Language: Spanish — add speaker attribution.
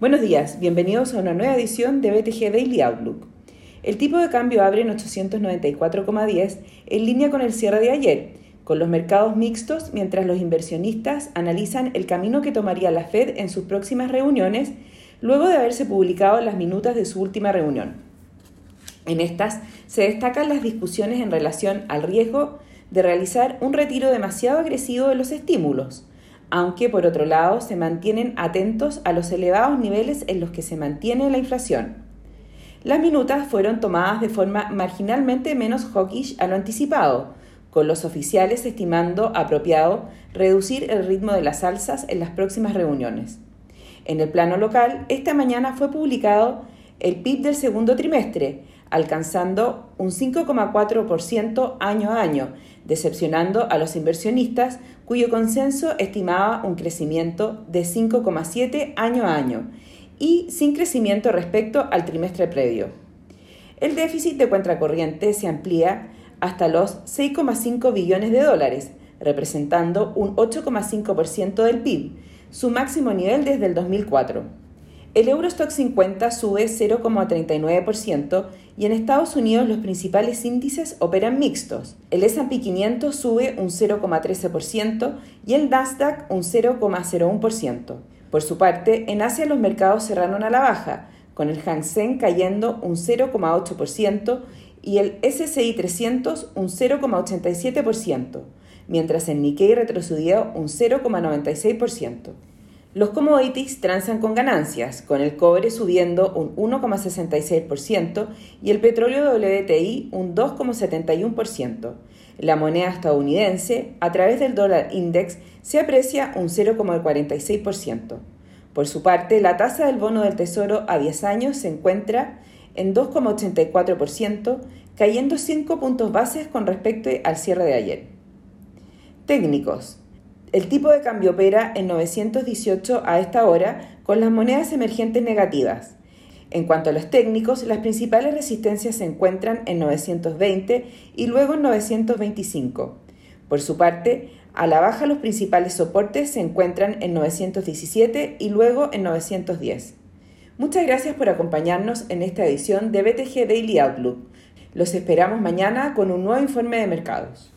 Speaker 1: Buenos días, bienvenidos a una nueva edición de BTG Daily Outlook. El tipo de cambio abre en 894,10 en línea con el cierre de ayer, con los mercados mixtos mientras los inversionistas analizan el camino que tomaría la Fed en sus próximas reuniones luego de haberse publicado las minutas de su última reunión. En estas se destacan las discusiones en relación al riesgo de realizar un retiro demasiado agresivo de los estímulos, aunque por otro lado se mantienen atentos a los elevados niveles en los que se mantiene la inflación. Las minutas fueron tomadas de forma marginalmente menos hawkish a lo anticipado, con los oficiales estimando apropiado reducir el ritmo de las alzas en las próximas reuniones. En el plano local, esta mañana fue publicado el PIB del segundo trimestre, alcanzando un 5,4% año a año, decepcionando a los inversionistas cuyo consenso estimaba un crecimiento de 5,7 año a año y sin crecimiento respecto al trimestre previo. El déficit de cuenta corriente se amplía hasta los 6,5 billones de dólares, representando un 8,5% del PIB, su máximo nivel desde el 2004. El Eurostock 50 sube 0,39% y en Estados Unidos los principales índices operan mixtos. El S&P 500 sube un 0,13% y el Nasdaq un 0,01%. Por su parte, en Asia los mercados cerraron a la baja, con el Hang Seng cayendo un 0,8% y el SCI 300 un 0,87%, mientras el Nikkei retrocedió un 0,96%. Los commodities transan con ganancias, con el cobre subiendo un 1,66% y el petróleo WTI un 2,71%. La moneda estadounidense, a través del dólar index, se aprecia un 0,46%. Por su parte, la tasa del bono del Tesoro a 10 años se encuentra en 2,84%, cayendo 5 puntos bases con respecto al cierre de ayer. Técnicos. El tipo de cambio opera en 918 a esta hora con las monedas emergentes negativas. En cuanto a los técnicos, las principales resistencias se encuentran en 920 y luego en 925. Por su parte, a la baja los principales soportes se encuentran en 917 y luego en 910. Muchas gracias por acompañarnos en esta edición de BTG Daily Outlook. Los esperamos mañana con un nuevo informe de mercados.